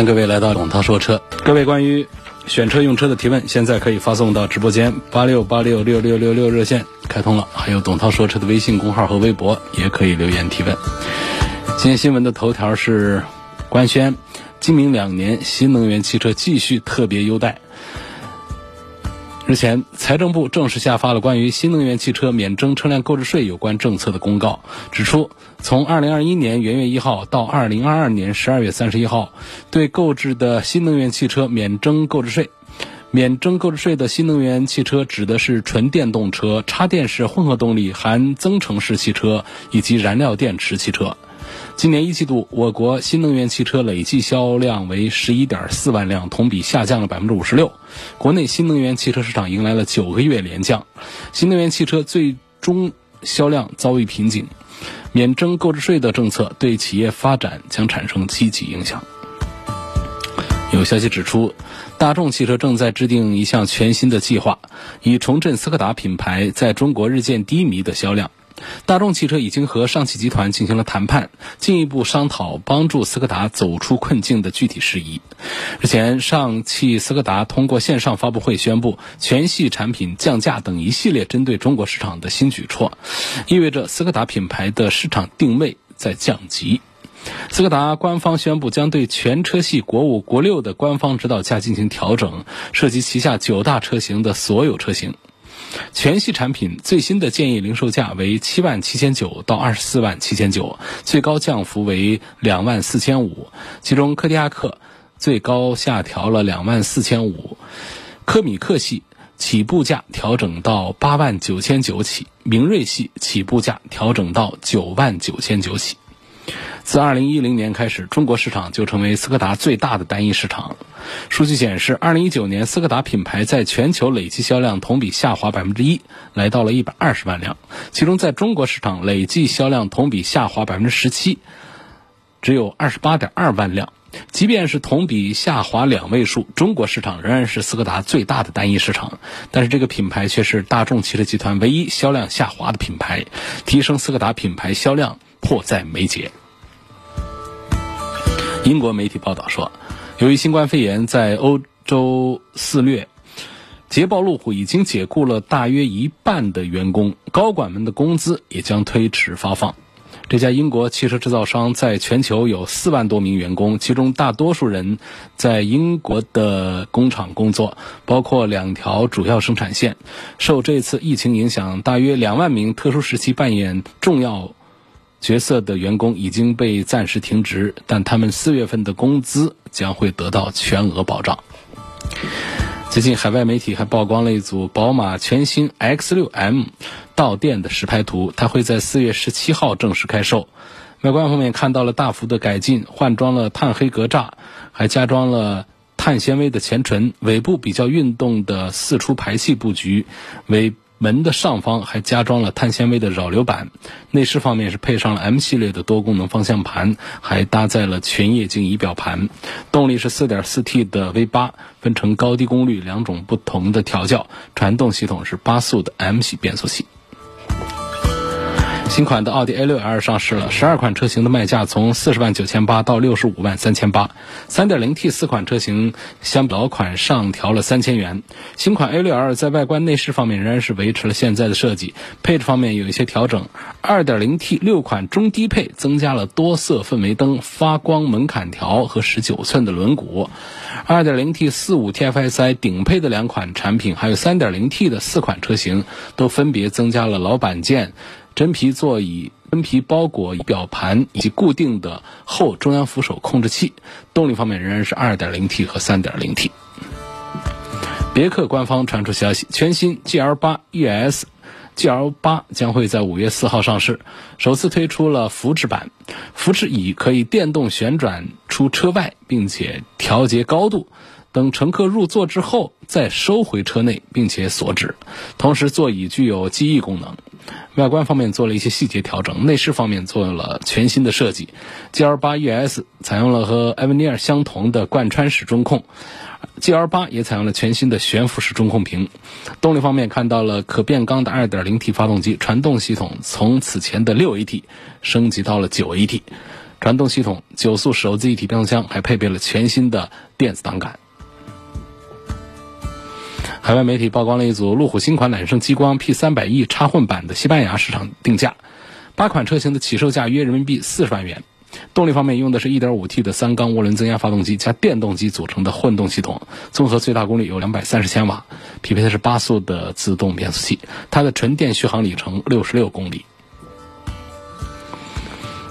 欢迎各位来到董涛说车。各位关于选车用车的提问，现在可以发送到直播间八六八六六六六六热线开通了，还有董涛说车的微信公号和微博也可以留言提问。今天新闻的头条是官宣，今明两年新能源汽车继续特别优待。日前，财政部正式下发了关于新能源汽车免征车辆购置税有关政策的公告，指出，从2021年元月一号到2022年12月31号，对购置的新能源汽车免征购置税。免征购置税的新能源汽车指的是纯电动车、插电式混合动力含增程式汽车以及燃料电池汽车。今年一季度，我国新能源汽车累计销量为十一点四万辆，同比下降了百分之五十六。国内新能源汽车市场迎来了九个月连降，新能源汽车最终销量遭遇瓶颈。免征购置税的政策对企业发展将产生积极影响。有消息指出，大众汽车正在制定一项全新的计划，以重振斯柯达品牌在中国日渐低迷的销量。大众汽车已经和上汽集团进行了谈判，进一步商讨帮助斯柯达走出困境的具体事宜。日前，上汽斯柯达通过线上发布会宣布全系产品降价等一系列针对中国市场的新举措，意味着斯柯达品牌的市场定位在降级。斯柯达官方宣布将对全车系国五、国六的官方指导价进行调整，涉及旗下九大车型的所有车型。全系产品最新的建议零售价为七万七千九到二十四万七千九，最高降幅为两万四千五。其中，柯迪亚克最高下调了两万四千五，科米克系起步价调整到八万九千九起，明锐系起步价调整到九万九千九起。自2010年开始，中国市场就成为斯柯达最大的单一市场。数据显示，2019年斯柯达品牌在全球累计销量同比下滑百分之一，来到了一百二十万辆。其中，在中国市场累计销量同比下滑百分之十七，只有二十八点二万辆。即便是同比下滑两位数，中国市场仍然是斯柯达最大的单一市场。但是，这个品牌却是大众汽车集团唯一销量下滑的品牌，提升斯柯达品牌销量迫在眉睫。英国媒体报道说，由于新冠肺炎在欧洲肆虐，捷豹路虎已经解雇了大约一半的员工，高管们的工资也将推迟发放。这家英国汽车制造商在全球有四万多名员工，其中大多数人在英国的工厂工作，包括两条主要生产线。受这次疫情影响，大约两万名特殊时期扮演重要。角色的员工已经被暂时停职，但他们四月份的工资将会得到全额保障。最近，海外媒体还曝光了一组宝马全新 X6M 到店的实拍图，它会在四月十七号正式开售。外观方面看到了大幅的改进，换装了碳黑格栅，还加装了碳纤维的前唇，尾部比较运动的四出排气布局为。门的上方还加装了碳纤维的扰流板，内饰方面是配上了 M 系列的多功能方向盘，还搭载了全液晶仪表盘。动力是 4.4T 的 V8，分成高低功率两种不同的调教。传动系统是八速的 M 系变速器。新款的奥迪 A6L 上市了，十二款车型的卖价从四十万九千八到六十五万三千八。三点零 T 四款车型相比老款上调了三千元。新款 A6L 在外观内饰方面仍然是维持了现在的设计，配置方面有一些调整。二点零 T 六款中低配增加了多色氛围灯、发光门槛条和十九寸的轮毂。二点零 T 四五 TFSI 顶配的两款产品，还有三点零 T 的四款车型，都分别增加了老板键。真皮座椅、真皮包裹仪表盘以及固定的后中央扶手控制器。动力方面仍然是 2.0T 和 3.0T。别克官方传出消息，全新 GL8 ES，GL 八将会在五月四号上市，首次推出了福祉版，福祉椅可以电动旋转出车外，并且调节高度。等乘客入座之后，再收回车内，并且锁止。同时，座椅具有记忆功能。外观方面做了一些细节调整，内饰方面做了全新的设计。GL8 ES 采用了和 Avenir 相同的贯穿式中控，GL8 也采用了全新的悬浮式中控屏。动力方面看到了可变缸的 2.0T 发动机，传动系统从此前的 6AT 升级到了 9AT。传动系统九速手自一体变速箱，还配备了全新的电子档杆。海外媒体曝光了一组路虎新款揽胜激光 P300E 插混版的西班牙市场定价，八款车型的起售价约人民币四十万元。动力方面用的是 1.5T 的三缸涡轮增压发动机加电动机组成的混动系统，综合最大功率有两百三十千瓦，匹配的是八速的自动变速器，它的纯电续航里程六十六公里。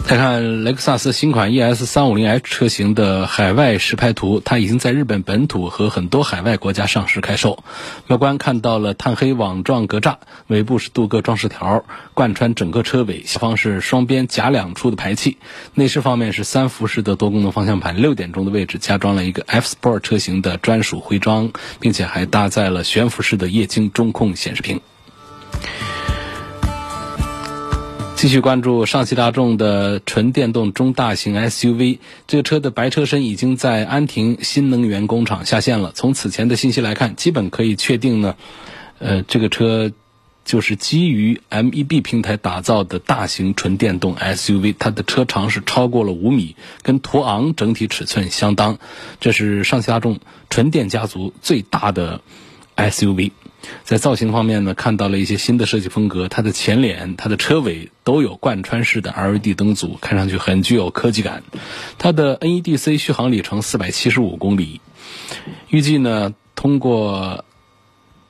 再看雷克萨斯新款 ES 三五零 H 车型的海外实拍图，它已经在日本本土和很多海外国家上市开售。外观看到了碳黑网状格栅，尾部是镀铬装饰条，贯穿整个车尾。下方是双边夹两出的排气。内饰方面是三辐式的多功能方向盘，六点钟的位置加装了一个 F Sport 车型的专属徽章，并且还搭载了悬浮式的液晶中控显示屏。继续关注上汽大众的纯电动中大型 SUV，这个车的白车身已经在安亭新能源工厂下线了。从此前的信息来看，基本可以确定呢，呃，这个车就是基于 MEB 平台打造的大型纯电动 SUV，它的车长是超过了五米，跟途昂整体尺寸相当。这是上汽大众纯电家族最大的 SUV。在造型方面呢，看到了一些新的设计风格。它的前脸、它的车尾都有贯穿式的 LED 灯组，看上去很具有科技感。它的 NEDC 续航里程四百七十五公里，预计呢通过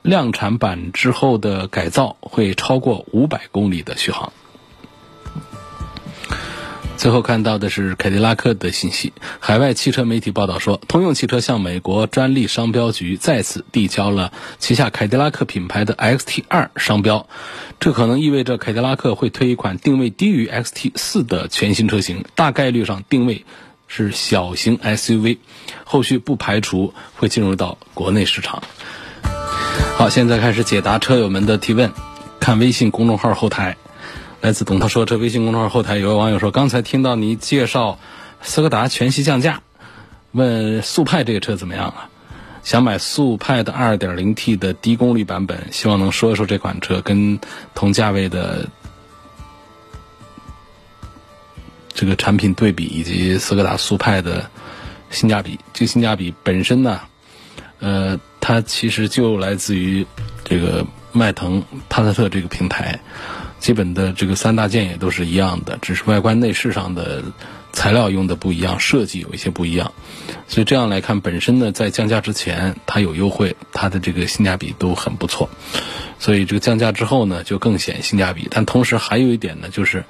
量产版之后的改造，会超过五百公里的续航。最后看到的是凯迪拉克的信息。海外汽车媒体报道说，通用汽车向美国专利商标局再次递交了旗下凯迪拉克品牌的 XT2 商标，这可能意味着凯迪拉克会推一款定位低于 XT4 的全新车型，大概率上定位是小型 SUV，后续不排除会进入到国内市场。好，现在开始解答车友们的提问，看微信公众号后台。来自董涛说车微信公众号后台有位网友说，刚才听到你介绍斯柯达全系降价，问速派这个车怎么样啊？想买速派的 2.0T 的低功率版本，希望能说一说这款车跟同价位的这个产品对比，以及斯柯达速派的性价比。这个性价比本身呢，呃，它其实就来自于这个迈腾、帕萨特这个平台。基本的这个三大件也都是一样的，只是外观内饰上的材料用的不一样，设计有一些不一样。所以这样来看，本身呢在降价之前它有优惠，它的这个性价比都很不错。所以这个降价之后呢就更显性价比。但同时还有一点呢，就是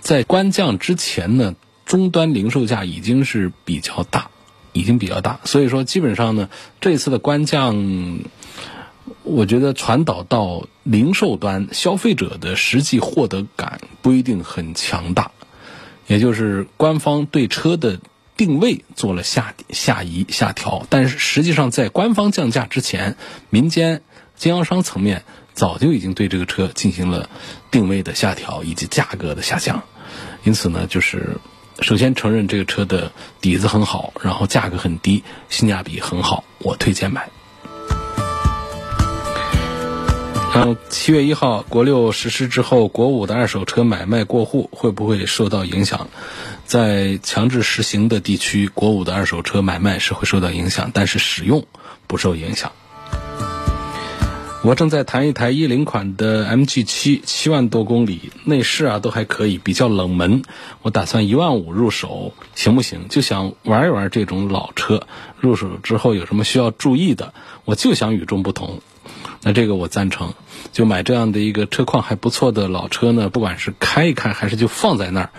在官降之前呢，终端零售价已经是比较大，已经比较大。所以说基本上呢，这次的官降。我觉得传导到零售端消费者的实际获得感不一定很强大，也就是官方对车的定位做了下下移下调，但是实际上在官方降价之前，民间经销商层面早就已经对这个车进行了定位的下调以及价格的下降，因此呢，就是首先承认这个车的底子很好，然后价格很低，性价比很好，我推荐买。嗯，七月一号国六实施之后，国五的二手车买卖过户会不会受到影响？在强制实行的地区，国五的二手车买卖是会受到影响，但是使用不受影响。我正在谈一台一零款的 MG 七，七万多公里，内饰啊都还可以，比较冷门。我打算一万五入手，行不行？就想玩一玩这种老车，入手之后有什么需要注意的？我就想与众不同。那这个我赞成，就买这样的一个车况还不错的老车呢，不管是开一开还是就放在那儿，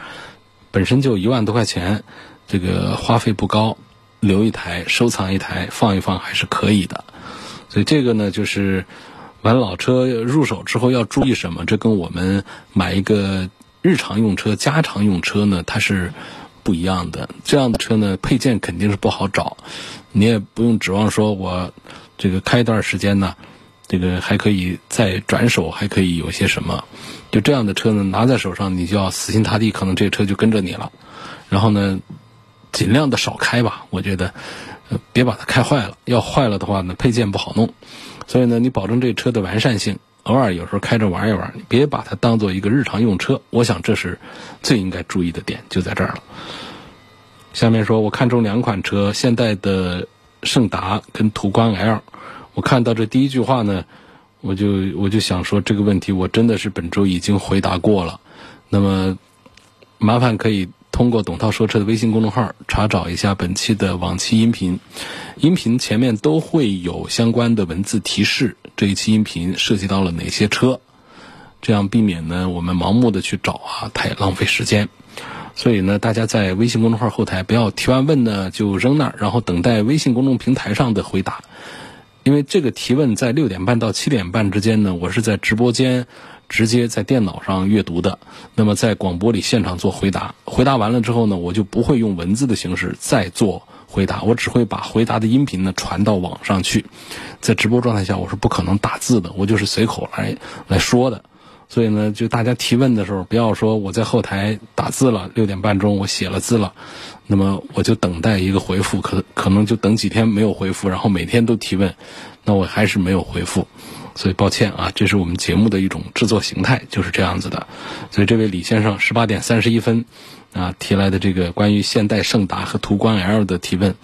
本身就一万多块钱，这个花费不高，留一台收藏一台放一放还是可以的。所以这个呢，就是完老车入手之后要注意什么？这跟我们买一个日常用车、家常用车呢，它是不一样的。这样的车呢，配件肯定是不好找，你也不用指望说我这个开一段时间呢，这个还可以再转手，还可以有些什么。就这样的车呢，拿在手上你就要死心塌地，可能这车就跟着你了。然后呢，尽量的少开吧，我觉得，别把它开坏了。要坏了的话呢，配件不好弄。所以呢，你保证这车的完善性，偶尔有时候开着玩一玩，你别把它当做一个日常用车。我想这是最应该注意的点，就在这儿了。下面说，我看中两款车，现代的胜达跟途观 L。我看到这第一句话呢，我就我就想说这个问题，我真的是本周已经回答过了。那么，麻烦可以。通过董涛说车的微信公众号查找一下本期的往期音频，音频前面都会有相关的文字提示，这一期音频涉及到了哪些车，这样避免呢我们盲目的去找啊，太浪费时间。所以呢，大家在微信公众号后台不要提完问呢就扔那儿，然后等待微信公众平台上的回答，因为这个提问在六点半到七点半之间呢，我是在直播间。直接在电脑上阅读的，那么在广播里现场做回答，回答完了之后呢，我就不会用文字的形式再做回答，我只会把回答的音频呢传到网上去。在直播状态下，我是不可能打字的，我就是随口来来说的。所以呢，就大家提问的时候，不要说我在后台打字了，六点半钟我写了字了，那么我就等待一个回复，可可能就等几天没有回复，然后每天都提问，那我还是没有回复。所以抱歉啊，这是我们节目的一种制作形态，就是这样子的。所以这位李先生十八点三十一分啊提来的这个关于现代胜达和途观 L 的提问，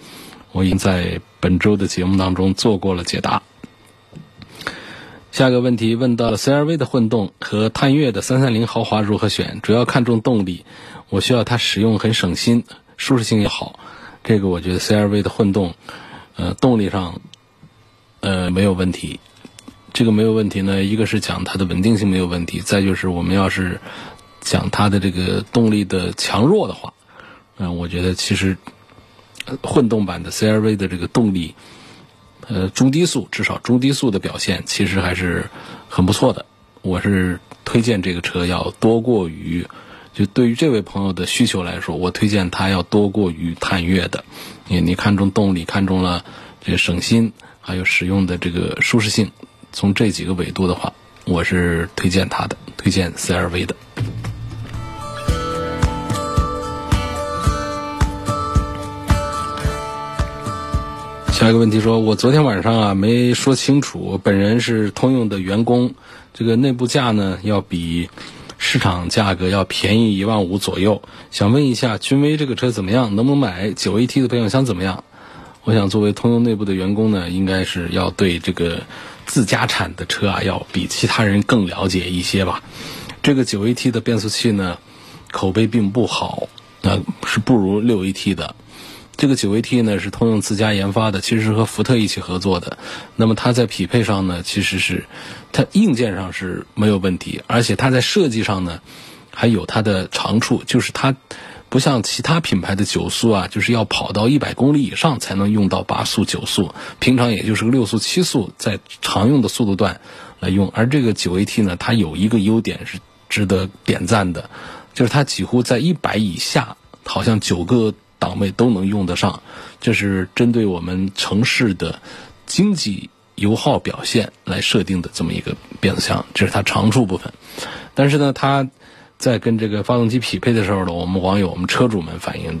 我已经在本周的节目当中做过了解答。下一个问题问到了 CRV 的混动和探岳的三三零豪华如何选？主要看重动力，我需要它使用很省心，舒适性也好。这个我觉得 CRV 的混动，呃，动力上呃没有问题。这个没有问题呢，一个是讲它的稳定性没有问题，再就是我们要是讲它的这个动力的强弱的话，嗯，我觉得其实混动版的 CRV 的这个动力，呃，中低速至少中低速的表现其实还是很不错的。我是推荐这个车要多过于，就对于这位朋友的需求来说，我推荐它要多过于探岳的。你你看中动力，看中了这个省心，还有使用的这个舒适性。从这几个维度的话，我是推荐他的，推荐 CRV 的。下一个问题说，我昨天晚上啊没说清楚，本人是通用的员工，这个内部价呢要比市场价格要便宜一万五左右，想问一下君威这个车怎么样，能不能买？九 AT 的变速箱怎么样？我想作为通用内部的员工呢，应该是要对这个。自家产的车啊，要比其他人更了解一些吧。这个九 AT 的变速器呢，口碑并不好，那是不如六 AT 的。这个九 AT 呢是通用自家研发的，其实是和福特一起合作的。那么它在匹配上呢，其实是它硬件上是没有问题，而且它在设计上呢还有它的长处，就是它。不像其他品牌的九速啊，就是要跑到一百公里以上才能用到八速、九速，平常也就是个六速、七速，在常用的速度段来用。而这个九 AT 呢，它有一个优点是值得点赞的，就是它几乎在一百以下，好像九个档位都能用得上。这是针对我们城市的经济油耗表现来设定的这么一个变速箱，这是它长处部分。但是呢，它。在跟这个发动机匹配的时候呢，我们网友、我们车主们反映，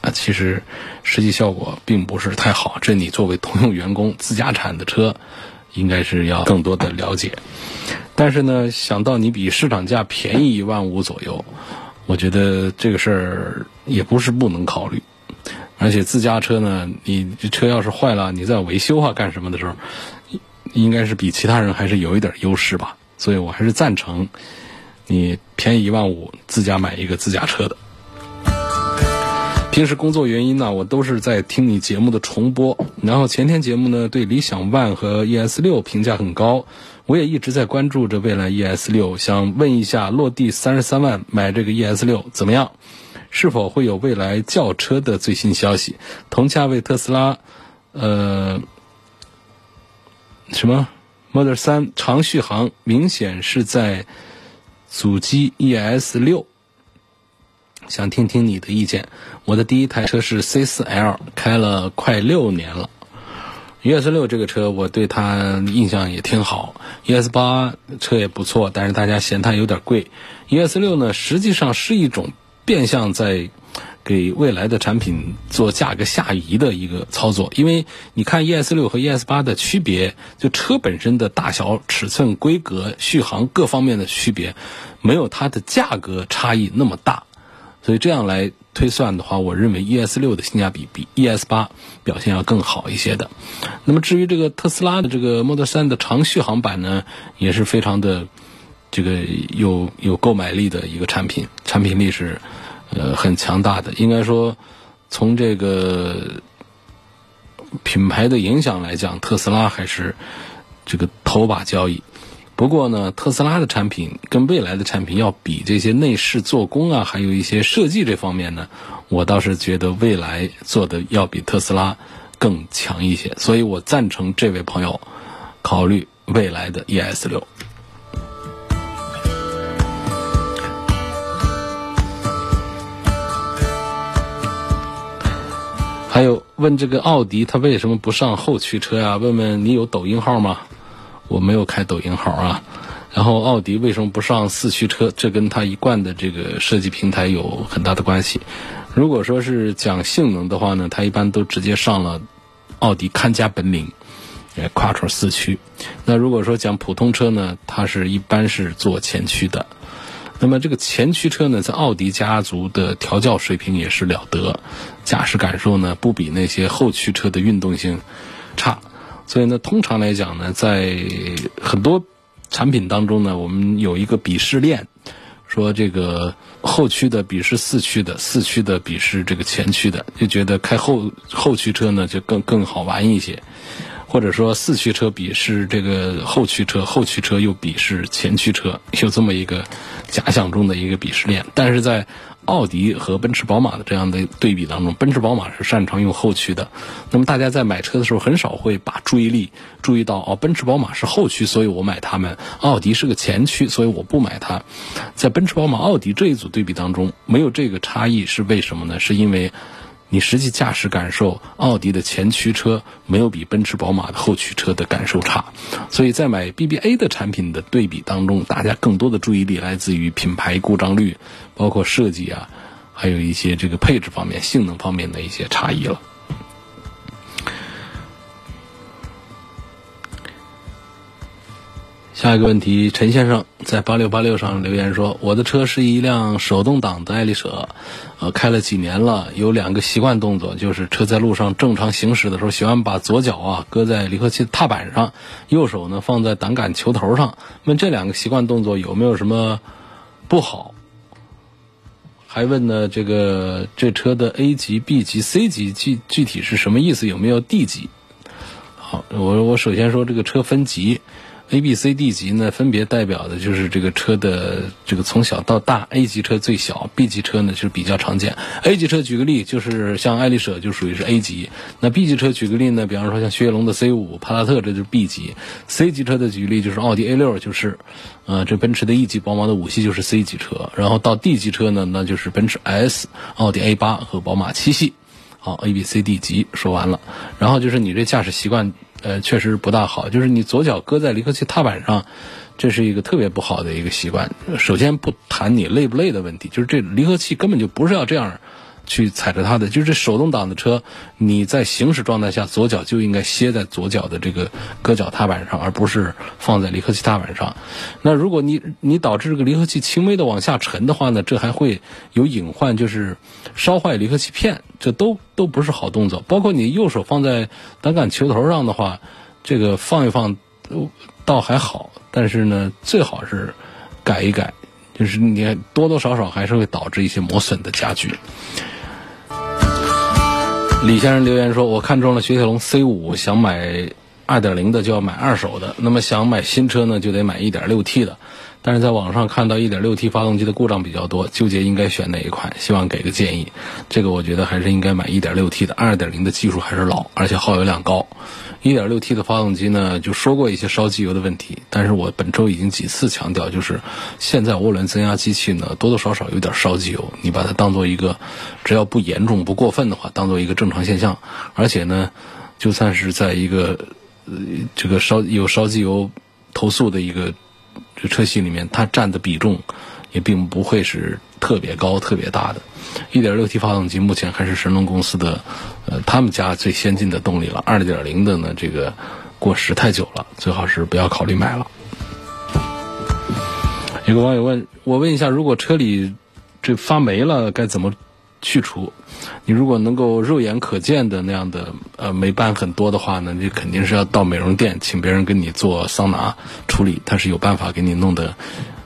啊，其实实际效果并不是太好。这你作为通用员工，自家产的车，应该是要更多的了解。但是呢，想到你比市场价便宜一万五左右，我觉得这个事儿也不是不能考虑。而且自家车呢，你这车要是坏了，你在维修啊干什么的时候，应该是比其他人还是有一点优势吧。所以我还是赞成。你便宜一万五，自家买一个自家车的。平时工作原因呢，我都是在听你节目的重播。然后前天节目呢，对理想 ONE 和 ES 六评价很高，我也一直在关注着未来 ES 六，想问一下，落地三十三万买这个 ES 六怎么样？是否会有未来轿车的最新消息？同价位特斯拉，呃，什么 Model 3长续航明显是在阻击 ES 六，想听听你的意见。我的第一台车是 C4L，开了快六年了。ES 六这个车我对它印象也挺好，ES 八车也不错，但是大家嫌它有点贵。ES 六呢，实际上是一种变相在。给未来的产品做价格下移的一个操作，因为你看 ES 六和 ES 八的区别，就车本身的大小、尺寸、规格、续航各方面的区别，没有它的价格差异那么大，所以这样来推算的话，我认为 ES 六的性价比比 ES 八表现要更好一些的。那么至于这个特斯拉的这个 Model 3的长续航版呢，也是非常的这个有有购买力的一个产品，产品力是。呃，很强大的，应该说，从这个品牌的影响来讲，特斯拉还是这个头把交椅。不过呢，特斯拉的产品跟未来的产品要比这些内饰做工啊，还有一些设计这方面呢，我倒是觉得未来做的要比特斯拉更强一些。所以我赞成这位朋友考虑未来的 ES 六。还有问这个奥迪，它为什么不上后驱车呀？问问你有抖音号吗？我没有开抖音号啊。然后奥迪为什么不上四驱车？这跟它一贯的这个设计平台有很大的关系。如果说是讲性能的话呢，它一般都直接上了奥迪看家本领，呃，quattro 四驱。那如果说讲普通车呢，它是一般是做前驱的。那么这个前驱车呢，在奥迪家族的调教水平也是了得，驾驶感受呢不比那些后驱车的运动性差，所以呢，通常来讲呢，在很多产品当中呢，我们有一个鄙视链，说这个后驱的鄙视四驱的，四驱的鄙视这个前驱的，就觉得开后后驱车呢就更更好玩一些。或者说四驱车鄙视这个后驱车，后驱车又鄙视前驱车，有这么一个假想中的一个鄙视链。但是在奥迪和奔驰、宝马的这样的对比当中，奔驰、宝马是擅长用后驱的。那么大家在买车的时候，很少会把注意力注意到哦，奔驰、宝马是后驱，所以我买它们；奥迪是个前驱，所以我不买它。在奔驰、宝马、奥迪这一组对比当中，没有这个差异是为什么呢？是因为。你实际驾驶感受，奥迪的前驱车没有比奔驰、宝马的后驱车的感受差，所以在买 BBA 的产品的对比当中，大家更多的注意力来自于品牌故障率，包括设计啊，还有一些这个配置方面、性能方面的一些差异了。下一个问题，陈先生在八六八六上留言说：“我的车是一辆手动挡的爱丽舍，呃，开了几年了，有两个习惯动作，就是车在路上正常行驶的时候，喜欢把左脚啊搁在离合器踏板上，右手呢放在挡杆球头上。问这两个习惯动作有没有什么不好？还问呢，这个这车的 A 级、B 级、C 级具具体是什么意思？有没有 D 级？好，我我首先说这个车分级。” A、B、C、D 级呢，分别代表的就是这个车的这个从小到大。A 级车最小，B 级车呢就是比较常见。A 级车举个例，就是像爱丽舍就属于是 A 级。那 B 级车举个例呢，比方说像雪铁龙的 C 五、帕萨特，这就是 B 级。C 级车的举例就是奥迪 A 六，就是，呃，这奔驰的 E 级、宝马的五系就是 C 级车。然后到 D 级车呢，那就是奔驰 S、奥迪 A 八和宝马七系。好，A、B、C、D 级说完了，然后就是你这驾驶习惯。呃，确实不大好，就是你左脚搁在离合器踏板上，这是一个特别不好的一个习惯。首先不谈你累不累的问题，就是这离合器根本就不是要这样去踩着它的。就是手动挡的车，你在行驶状态下，左脚就应该歇在左脚的这个搁脚踏板上，而不是放在离合器踏板上。那如果你你导致这个离合器轻微的往下沉的话呢，这还会有隐患，就是烧坏离合器片。这都都不是好动作，包括你右手放在挡杆球头上的话，这个放一放倒还好，但是呢，最好是改一改，就是你多多少少还是会导致一些磨损的加剧。李先生留言说：“我看中了雪铁龙 C 五，想买二点零的就要买二手的，那么想买新车呢，就得买一点六 T 的。但是在网上看到一点六 T 发动机的故障比较多，纠结应该选哪一款，希望给个建议。这个我觉得还是应该买一点六 T 的，二点零的技术还是老，而且耗油量高。一点六 T 的发动机呢，就说过一些烧机油的问题，但是我本周已经几次强调，就是现在涡轮增压机器呢，多多少少有点烧机油，你把它当做一个，只要不严重不过分的话，当做一个正常现象。而且呢，就算是在一个呃这个烧有烧机油投诉的一个。这车系里面，它占的比重也并不会是特别高、特别大的。1.6T 发动机目前还是神龙公司的，呃，他们家最先进的动力了。2.0的呢，这个过时太久了，最好是不要考虑买了。有个网友问我问一下，如果车里这发霉了，该怎么去除？你如果能够肉眼可见的那样的呃霉斑很多的话呢，你肯定是要到美容店请别人给你做桑拿处理，他是有办法给你弄得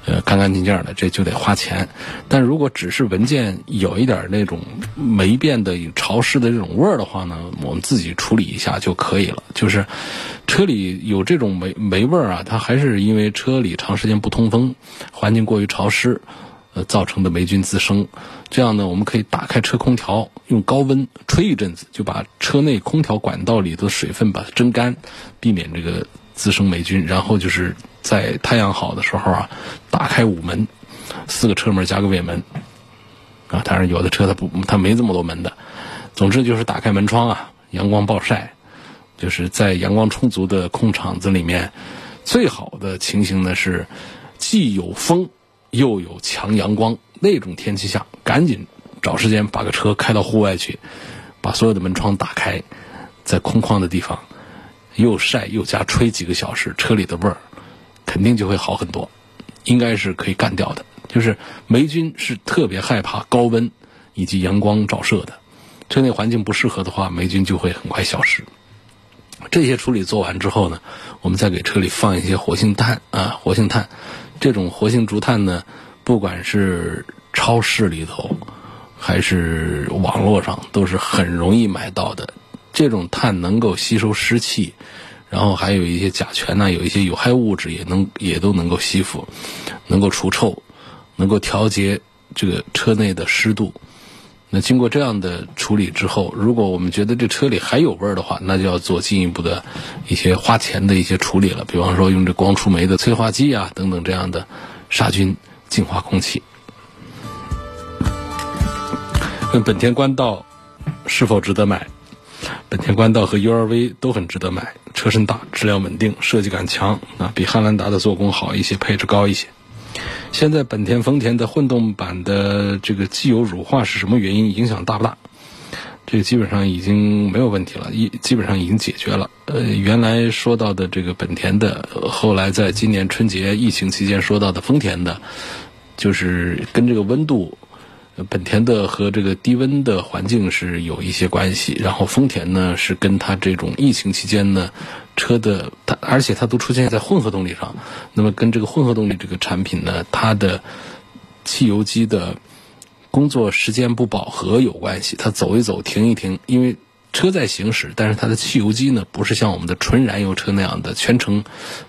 呃干干净净的，这就得花钱。但如果只是闻见有一点那种霉变的潮湿的这种味儿的话呢，我们自己处理一下就可以了。就是车里有这种霉霉味儿啊，它还是因为车里长时间不通风，环境过于潮湿。呃，造成的霉菌滋生，这样呢，我们可以打开车空调，用高温吹一阵子，就把车内空调管道里的水分把它蒸干，避免这个滋生霉菌。然后就是在太阳好的时候啊，打开五门，四个车门加个尾门，啊，当然有的车它不，它没这么多门的。总之就是打开门窗啊，阳光暴晒，就是在阳光充足的空场子里面，最好的情形呢是既有风。又有强阳光那种天气下，赶紧找时间把个车开到户外去，把所有的门窗打开，在空旷的地方，又晒又加吹几个小时，车里的味儿肯定就会好很多，应该是可以干掉的。就是霉菌是特别害怕高温以及阳光照射的，车内环境不适合的话，霉菌就会很快消失。这些处理做完之后呢，我们再给车里放一些活性炭啊，活性炭。这种活性竹炭呢，不管是超市里头，还是网络上，都是很容易买到的。这种碳能够吸收湿气，然后还有一些甲醛呐，有一些有害物质也能也都能够吸附，能够除臭，能够调节这个车内的湿度。那经过这样的处理之后，如果我们觉得这车里还有味儿的话，那就要做进一步的一些花钱的一些处理了。比方说用这光触媒的催化剂啊等等这样的杀菌净化空气。问本田冠道是否值得买？本田冠道和 URV 都很值得买，车身大，质量稳定，设计感强啊，比汉兰达的做工好一些，配置高一些。现在本田、丰田的混动版的这个机油乳化是什么原因？影响大不大？这个基本上已经没有问题了，一基本上已经解决了。呃，原来说到的这个本田的，后来在今年春节疫情期间说到的丰田的，就是跟这个温度。本田的和这个低温的环境是有一些关系，然后丰田呢是跟它这种疫情期间呢车的它，而且它都出现在混合动力上，那么跟这个混合动力这个产品呢，它的汽油机的工作时间不饱和有关系，它走一走停一停，因为车在行驶，但是它的汽油机呢不是像我们的纯燃油车那样的全程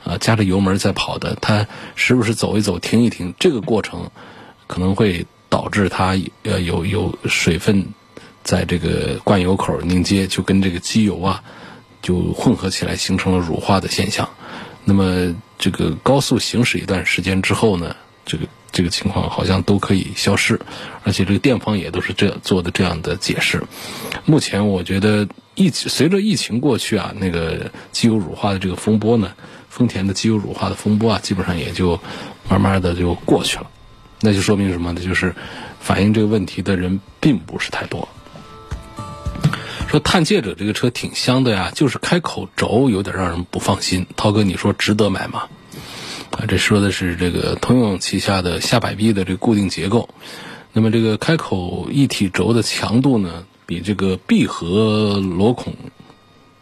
啊加着油门在跑的，它时不时走一走停一停，这个过程可能会。导致它呃有有水分在这个灌油口凝结，就跟这个机油啊就混合起来，形成了乳化的现象。那么这个高速行驶一段时间之后呢，这个这个情况好像都可以消失，而且这个店方也都是这做的这样的解释。目前我觉得疫随着疫情过去啊，那个机油乳化的这个风波呢，丰田的机油乳化的风波啊，基本上也就慢慢的就过去了。那就说明什么呢？就是反映这个问题的人并不是太多。说探界者这个车挺香的呀，就是开口轴有点让人不放心。涛哥，你说值得买吗？啊，这说的是这个通用旗下的下摆臂的这个固定结构。那么这个开口一体轴的强度呢，比这个闭合螺孔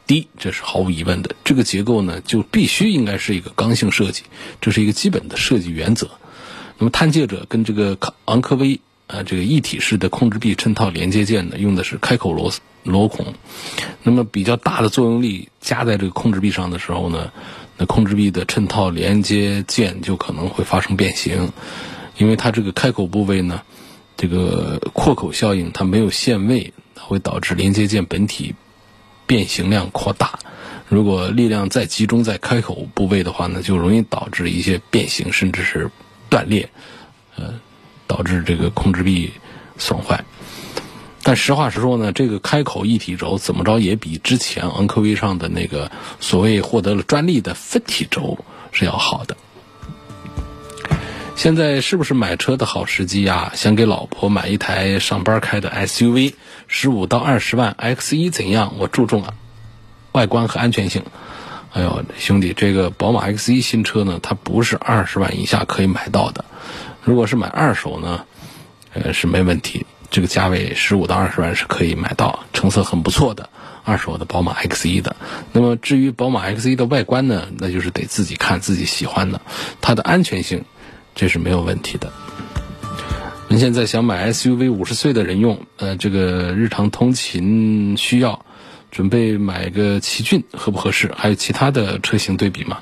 低，这是毫无疑问的。这个结构呢，就必须应该是一个刚性设计，这是一个基本的设计原则。那么探界者跟这个昂科威啊，这个一体式的控制臂衬套连接件呢，用的是开口螺丝螺孔。那么比较大的作用力加在这个控制臂上的时候呢，那控制臂的衬套连接件就可能会发生变形，因为它这个开口部位呢，这个扩口效应它没有限位，它会导致连接件本体变形量扩大。如果力量再集中在开口部位的话呢，就容易导致一些变形，甚至是断裂，呃，导致这个控制臂损坏。但实话实说呢，这个开口一体轴怎么着也比之前昂科威上的那个所谓获得了专利的分体轴是要好的。现在是不是买车的好时机呀？想给老婆买一台上班开的 SUV，十五到二十万 X 一怎样？我注重啊。外观和安全性，哎呦，兄弟，这个宝马 X1 新车呢，它不是二十万以下可以买到的。如果是买二手呢，呃，是没问题，这个价位十五到二十万是可以买到，成色很不错的二手的宝马 X1 的。那么至于宝马 X1 的外观呢，那就是得自己看自己喜欢的。它的安全性，这是没有问题的。您现在想买 SUV，五十岁的人用，呃，这个日常通勤需要。准备买个奇骏合不合适？还有其他的车型对比吗？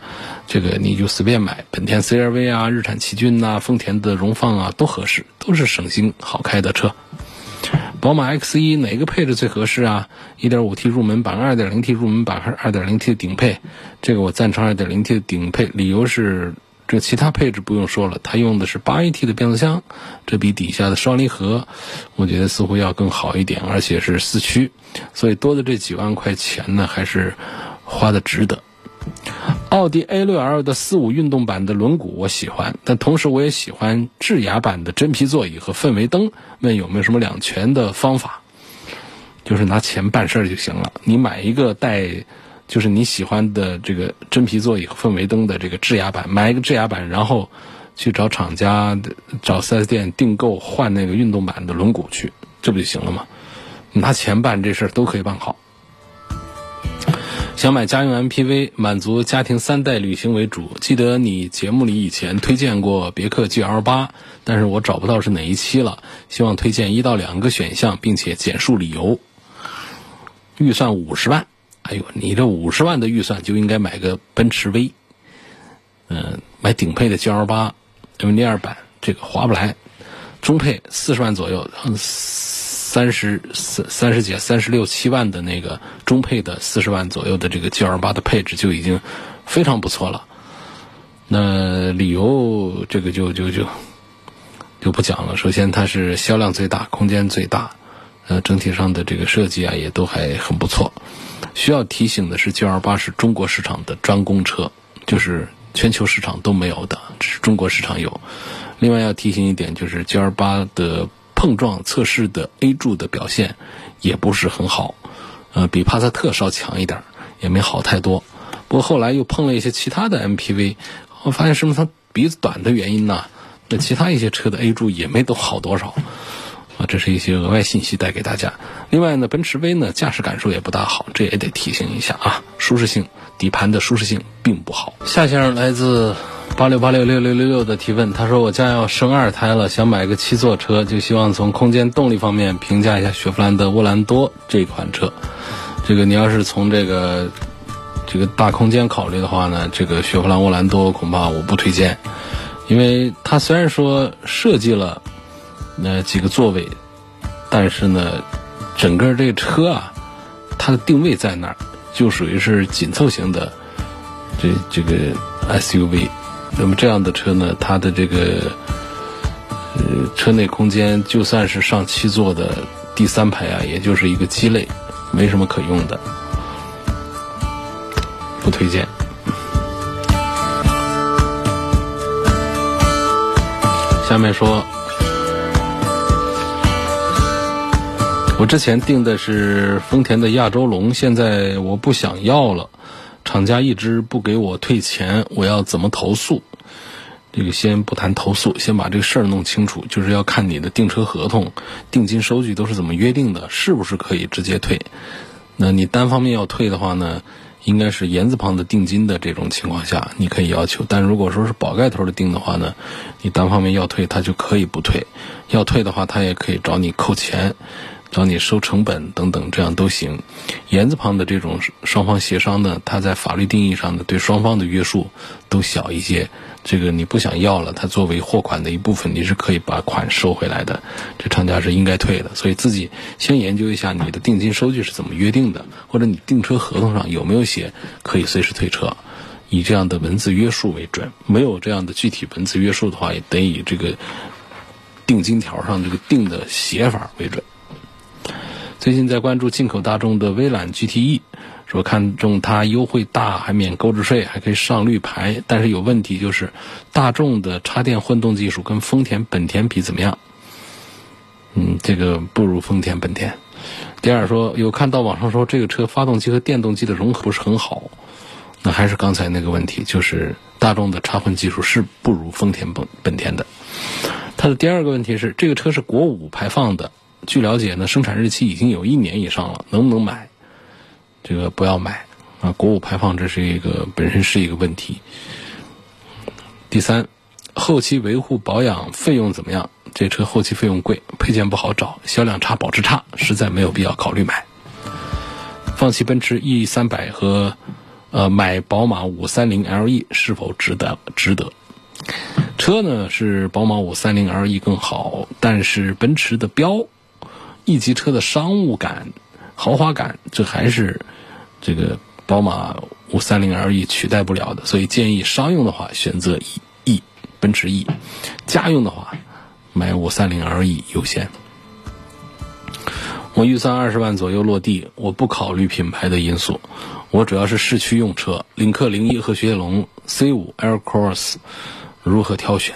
这个你就随便买，本田 CR-V 啊，日产奇骏呐，丰田的荣放啊，都合适，都是省心好开的车。宝马 X1 哪个配置最合适啊？1.5T 入门版、2.0T 入门版还是 2.0T 的顶配？这个我赞成 2.0T 的顶配，理由是。这其他配置不用说了，它用的是八 AT 的变速箱，这比底下的双离合，我觉得似乎要更好一点，而且是四驱，所以多的这几万块钱呢，还是花的值得。奥迪 A6L 的四五运动版的轮毂我喜欢，但同时我也喜欢智雅版的真皮座椅和氛围灯。问有没有什么两全的方法？就是拿钱办事儿就行了。你买一个带。就是你喜欢的这个真皮座椅和氛围灯的这个智雅版，买一个智雅版，然后去找厂家、找 4S 店订购换那个运动版的轮毂去，这不就行了吗？拿钱办这事儿都可以办好。想买家用 MPV，满足家庭三代旅行为主。记得你节目里以前推荐过别克 GL 八，但是我找不到是哪一期了。希望推荐一到两个选项，并且简述理由。预算五十万。哎呦，你这五十万的预算就应该买个奔驰 V，嗯，买顶配的 GL 八 M 尼二版，这个划不来。中配四十万左右，三十三三十几、三十六七万的那个中配的四十万左右的这个 GL 八的配置就已经非常不错了。那理由这个就就就就不讲了。首先，它是销量最大，空间最大，呃，整体上的这个设计啊也都还很不错。需要提醒的是，G L 八是中国市场的专供车，就是全球市场都没有的，只是中国市场有。另外要提醒一点，就是 G L 八的碰撞测试的 A 柱的表现也不是很好，呃，比帕萨特稍强一点，也没好太多。不过后来又碰了一些其他的 M P V，我发现是不是它鼻子短的原因呢？那其他一些车的 A 柱也没都好多少。啊，这是一些额外信息带给大家。另外呢，奔驰 V 呢，驾驶感受也不大好，这也得提醒一下啊。舒适性，底盘的舒适性并不好。夏先生来自八六八六六六六六的提问，他说我将要生二胎了，想买个七座车，就希望从空间动力方面评价一下雪佛兰的沃兰多这款车。这个你要是从这个这个大空间考虑的话呢，这个雪佛兰沃兰多恐怕我不推荐，因为它虽然说设计了。那几个座位，但是呢，整个这车啊，它的定位在那儿，就属于是紧凑型的这这个 SUV。那么这样的车呢，它的这个呃车内空间，就算是上七座的第三排啊，也就是一个鸡肋，没什么可用的，不推荐。下面说。我之前订的是丰田的亚洲龙，现在我不想要了，厂家一直不给我退钱，我要怎么投诉？这个先不谈投诉，先把这个事儿弄清楚，就是要看你的订车合同、定金收据都是怎么约定的，是不是可以直接退？那你单方面要退的话呢，应该是言字旁的定金的这种情况下，你可以要求。但如果说是宝盖头的定的话呢，你单方面要退，他就可以不退；要退的话，他也可以找你扣钱。找你收成本等等，这样都行。言字旁的这种双方协商呢，它在法律定义上呢，对双方的约束都小一些。这个你不想要了，它作为货款的一部分，你是可以把款收回来的。这厂家是应该退的。所以自己先研究一下你的定金收据是怎么约定的，或者你订车合同上有没有写可以随时退车，以这样的文字约束为准。没有这样的具体文字约束的话，也得以这个定金条上这个定的写法为准。最近在关注进口大众的威朗 GTE，说看中它优惠大，还免购置税，还可以上绿牌。但是有问题就是，大众的插电混动技术跟丰田、本田比怎么样？嗯，这个不如丰田、本田。第二说有看到网上说这个车发动机和电动机的融合不是很好，那还是刚才那个问题，就是大众的插混技术是不如丰田、本本田的。它的第二个问题是这个车是国五排放的。据了解呢，生产日期已经有一年以上了，能不能买？这个不要买啊！国五排放这是一个本身是一个问题。第三，后期维护保养费用怎么样？这车后期费用贵，配件不好找，销量差，保值差，实在没有必要考虑买。放弃奔驰 E 三百和呃买宝马五三零 LE 是否值得？值得。车呢是宝马五三零 LE 更好，但是奔驰的标。一级车的商务感、豪华感，这还是这个宝马五三零 LE 取代不了的。所以建议商用的话选择 E，奔驰 E；家用的话买五三零 LE 优先。我预算二十万左右落地，我不考虑品牌的因素，我主要是市区用车。领克零一和雪铁龙 C 五 Air Cross 如何挑选？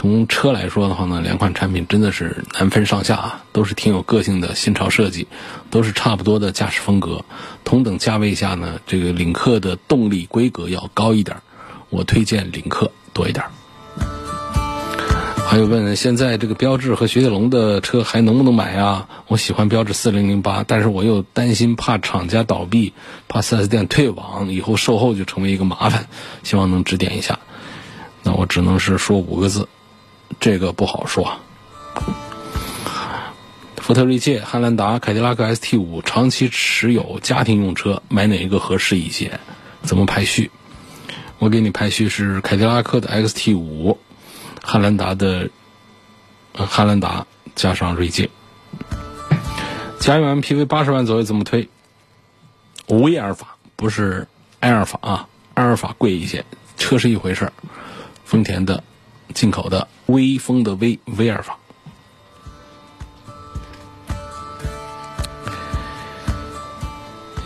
从车来说的话呢，两款产品真的是难分上下啊，都是挺有个性的新潮设计，都是差不多的驾驶风格。同等价位下呢，这个领克的动力规格要高一点，我推荐领克多一点。还有问，现在这个标致和雪铁龙的车还能不能买啊？我喜欢标致四零零八，但是我又担心怕厂家倒闭，怕 4S 店退网，以后售后就成为一个麻烦，希望能指点一下。那我只能是说五个字。这个不好说。福特锐界、汉兰达、凯迪拉克 ST 五长期持有家庭用车，买哪一个合适一些？怎么排序？我给你排序是凯迪拉克的 XT 五，汉兰达的汉兰达加上锐界。家用 MPV 八十万左右怎么推？无阿尔法不是埃尔法啊，阿尔法贵一些，车是一回事儿。丰田的。进口的威风的威威尔法。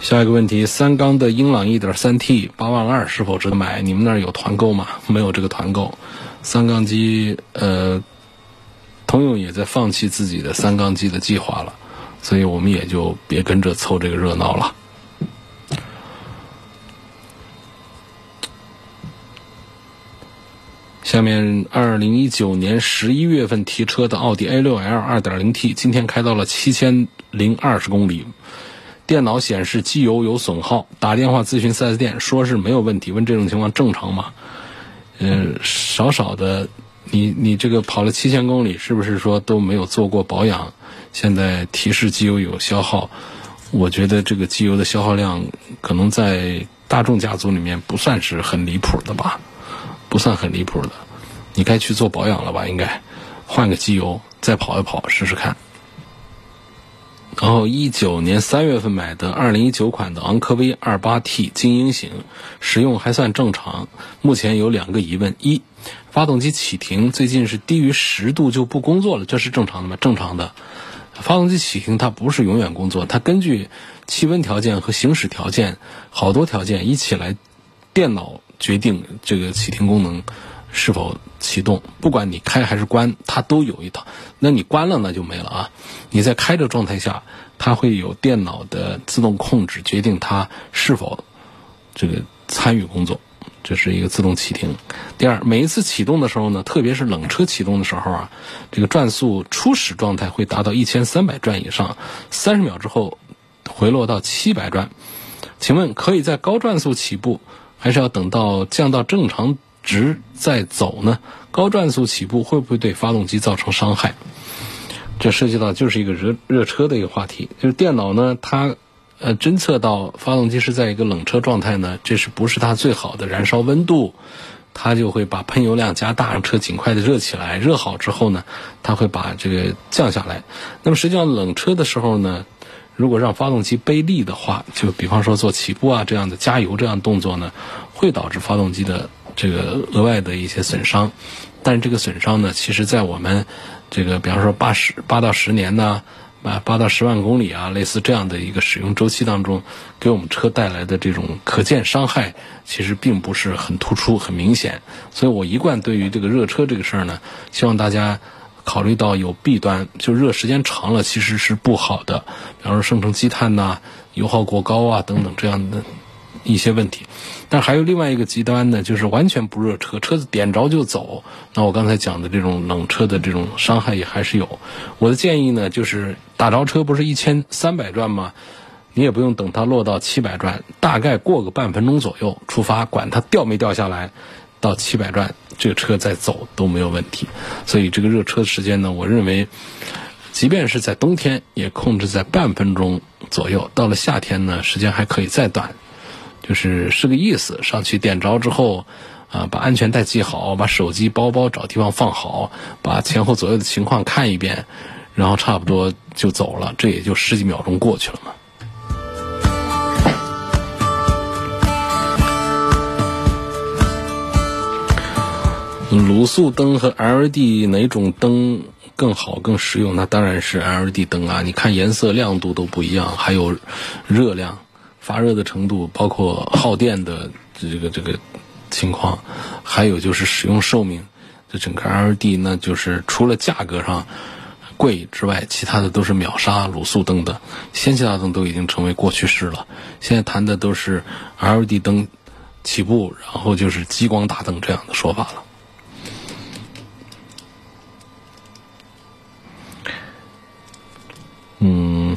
下一个问题，三缸的英朗一点三 T 八万二是否值得买？你们那儿有团购吗？没有这个团购。三缸机，呃，通用也在放弃自己的三缸机的计划了，所以我们也就别跟着凑这个热闹了。下面，二零一九年十一月份提车的奥迪 A 六 L 二点零 T，今天开到了七千零二十公里，电脑显示机油有损耗，打电话咨询 4S 店，说是没有问题。问这种情况正常吗？嗯，少少的，你你这个跑了七千公里，是不是说都没有做过保养？现在提示机油有消耗，我觉得这个机油的消耗量可能在大众家族里面不算是很离谱的吧。不算很离谱的，你该去做保养了吧？应该换个机油，再跑一跑试试看。然后一九年三月份买的二零一九款的昂科威二八 T 精英型，使用还算正常。目前有两个疑问：一，发动机启停最近是低于十度就不工作了，这是正常的吗？正常的。发动机启停它不是永远工作，它根据气温条件和行驶条件好多条件一起来，电脑。决定这个启停功能是否启动，不管你开还是关，它都有一套。那你关了那就没了啊！你在开着状态下，它会有电脑的自动控制，决定它是否这个参与工作，这是一个自动启停。第二，每一次启动的时候呢，特别是冷车启动的时候啊，这个转速初始状态会达到一千三百转以上，三十秒之后回落到七百转。请问可以在高转速起步，还是要等到降到正常直在走呢？高转速起步会不会对发动机造成伤害？这涉及到就是一个热热车的一个话题，就是电脑呢，它呃侦测到发动机是在一个冷车状态呢，这是不是它最好的燃烧温度？它就会把喷油量加大，让车尽快的热起来。热好之后呢，它会把这个降下来。那么实际上冷车的时候呢，如果让发动机背力的话，就比方说做起步啊这样的加油这样动作呢，会导致发动机的这个额外的一些损伤。但是这个损伤呢，其实在我们这个比方说八十八到十年呢。啊，八到十万公里啊，类似这样的一个使用周期当中，给我们车带来的这种可见伤害，其实并不是很突出、很明显。所以我一贯对于这个热车这个事儿呢，希望大家考虑到有弊端，就热时间长了其实是不好的，比方说生成积碳呐、油耗过高啊等等这样的。一些问题，但还有另外一个极端呢，就是完全不热车，车子点着就走。那我刚才讲的这种冷车的这种伤害也还是有。我的建议呢，就是打着车不是一千三百转吗？你也不用等它落到七百转，大概过个半分钟左右出发，管它掉没掉下来，到七百转这个车再走都没有问题。所以这个热车的时间呢，我认为，即便是在冬天也控制在半分钟左右。到了夏天呢，时间还可以再短。就是是个意思，上去点着之后，啊，把安全带系好，把手机、包包找地方放好，把前后左右的情况看一遍，然后差不多就走了，这也就十几秒钟过去了嘛。卤素灯和 LED 哪种灯更好、更实用？那当然是 LED 灯啊！你看颜色、亮度都不一样，还有热量。发热的程度，包括耗电的这个这个情况，还有就是使用寿命，这整个 LED 呢，就是除了价格上贵之外，其他的都是秒杀卤素灯的。氙气大灯都已经成为过去式了，现在谈的都是 LED 灯起步，然后就是激光大灯这样的说法了。嗯。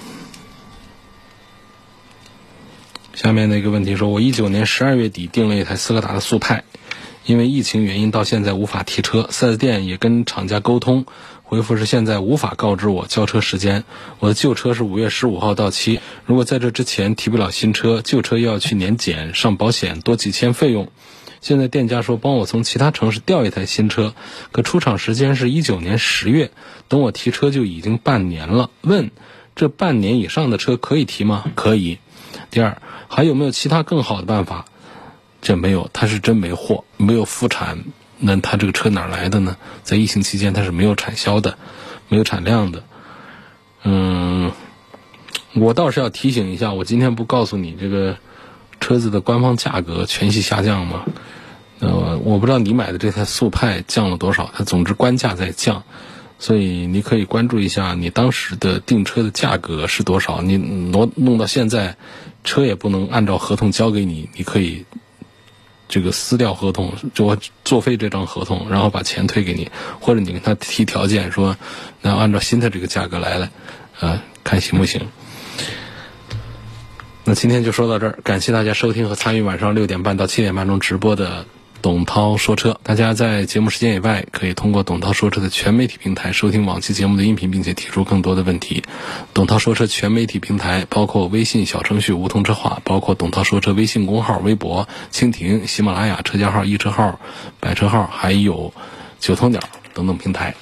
下面的一个问题说，我一九年十二月底订了一台斯柯达的速派，因为疫情原因到现在无法提车，4S 店也跟厂家沟通，回复是现在无法告知我交车时间。我的旧车是五月十五号到期，如果在这之前提不了新车，旧车又要去年检上保险，多几千费用。现在店家说帮我从其他城市调一台新车，可出厂时间是一九年十月，等我提车就已经半年了。问，这半年以上的车可以提吗？可以。第二。还有没有其他更好的办法？这没有，他是真没货，没有复产，那他这个车哪来的呢？在疫情期间，它是没有产销的，没有产量的。嗯，我倒是要提醒一下，我今天不告诉你这个车子的官方价格全系下降吗？呃，我不知道你买的这台速派降了多少，它总之官价在降。所以你可以关注一下你当时的订车的价格是多少。你挪弄到现在，车也不能按照合同交给你，你可以这个撕掉合同，就作废这张合同，然后把钱退给你，或者你跟他提条件说，那按照新的这个价格来了，啊，看行不行？那今天就说到这儿，感谢大家收听和参与晚上六点半到七点半钟直播的。董涛说车，大家在节目时间以外，可以通过董涛说车的全媒体平台收听往期节目的音频，并且提出更多的问题。董涛说车全媒体平台包括微信小程序“梧桐车话”，包括董涛说车微信公号、微博、蜻蜓、喜马拉雅车架号、易车号、百车号，还有九头鸟等等平台。